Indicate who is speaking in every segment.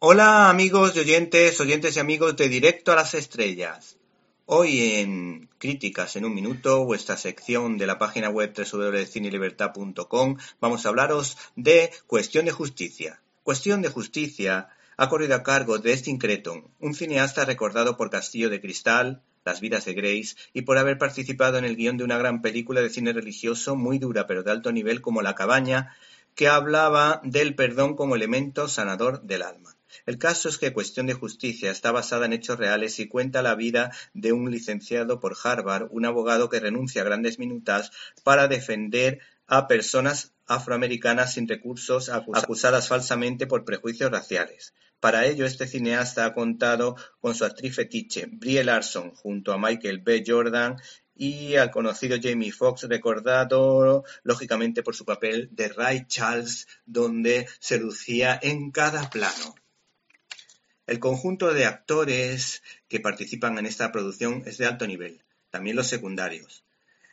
Speaker 1: Hola amigos y oyentes, oyentes y amigos de Directo a las Estrellas. Hoy en Críticas en un Minuto, vuestra sección de la página web www.cinelibertad.com, vamos a hablaros de Cuestión de Justicia. Cuestión de Justicia ha corrido a cargo de Destin Creton, un cineasta recordado por Castillo de Cristal, Las vidas de Grace y por haber participado en el guion de una gran película de cine religioso muy dura pero de alto nivel como La cabaña, que hablaba del perdón como elemento sanador del alma. El caso es que Cuestión de Justicia está basada en hechos reales y cuenta la vida de un licenciado por Harvard, un abogado que renuncia a grandes minutas para defender a personas afroamericanas sin recursos acusadas falsamente por prejuicios raciales. Para ello, este cineasta ha contado con su actriz fetiche, Brie Larson, junto a Michael B. Jordan y al conocido Jamie Foxx, recordado lógicamente por su papel de Ray Charles, donde se lucía en cada plano. El conjunto de actores que participan en esta producción es de alto nivel, también los secundarios.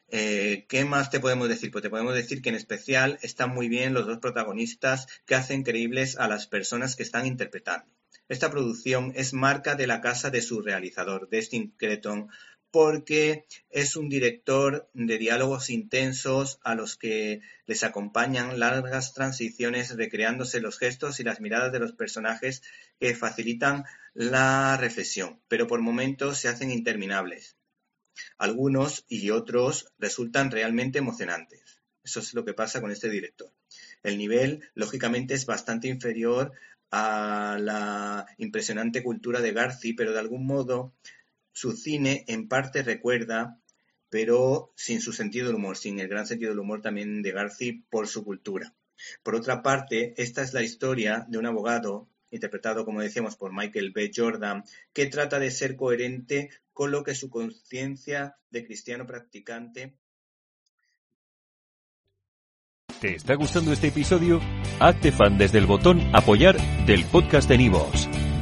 Speaker 1: Eh, ¿Qué más te podemos decir? Pues te podemos decir que en especial están muy bien los dos protagonistas que hacen creíbles a las personas que están interpretando. Esta producción es marca de la casa de su realizador, Destin Creton, porque es un director de diálogos intensos a los que les acompañan largas transiciones recreándose los gestos y las miradas de los personajes que facilitan la reflexión, pero por momentos se hacen interminables. Algunos y otros resultan realmente emocionantes. Eso es lo que pasa con este director. El nivel, lógicamente, es bastante inferior a la impresionante cultura de Garci, pero de algún modo su cine en parte recuerda, pero sin su sentido del humor, sin el gran sentido del humor también de Garci por su cultura. Por otra parte, esta es la historia de un abogado interpretado, como decíamos, por Michael B. Jordan, que trata de ser coherente con lo que su conciencia de cristiano practicante.
Speaker 2: ¿Te está gustando este episodio? Hazte fan desde el botón Apoyar del podcast de Nivos.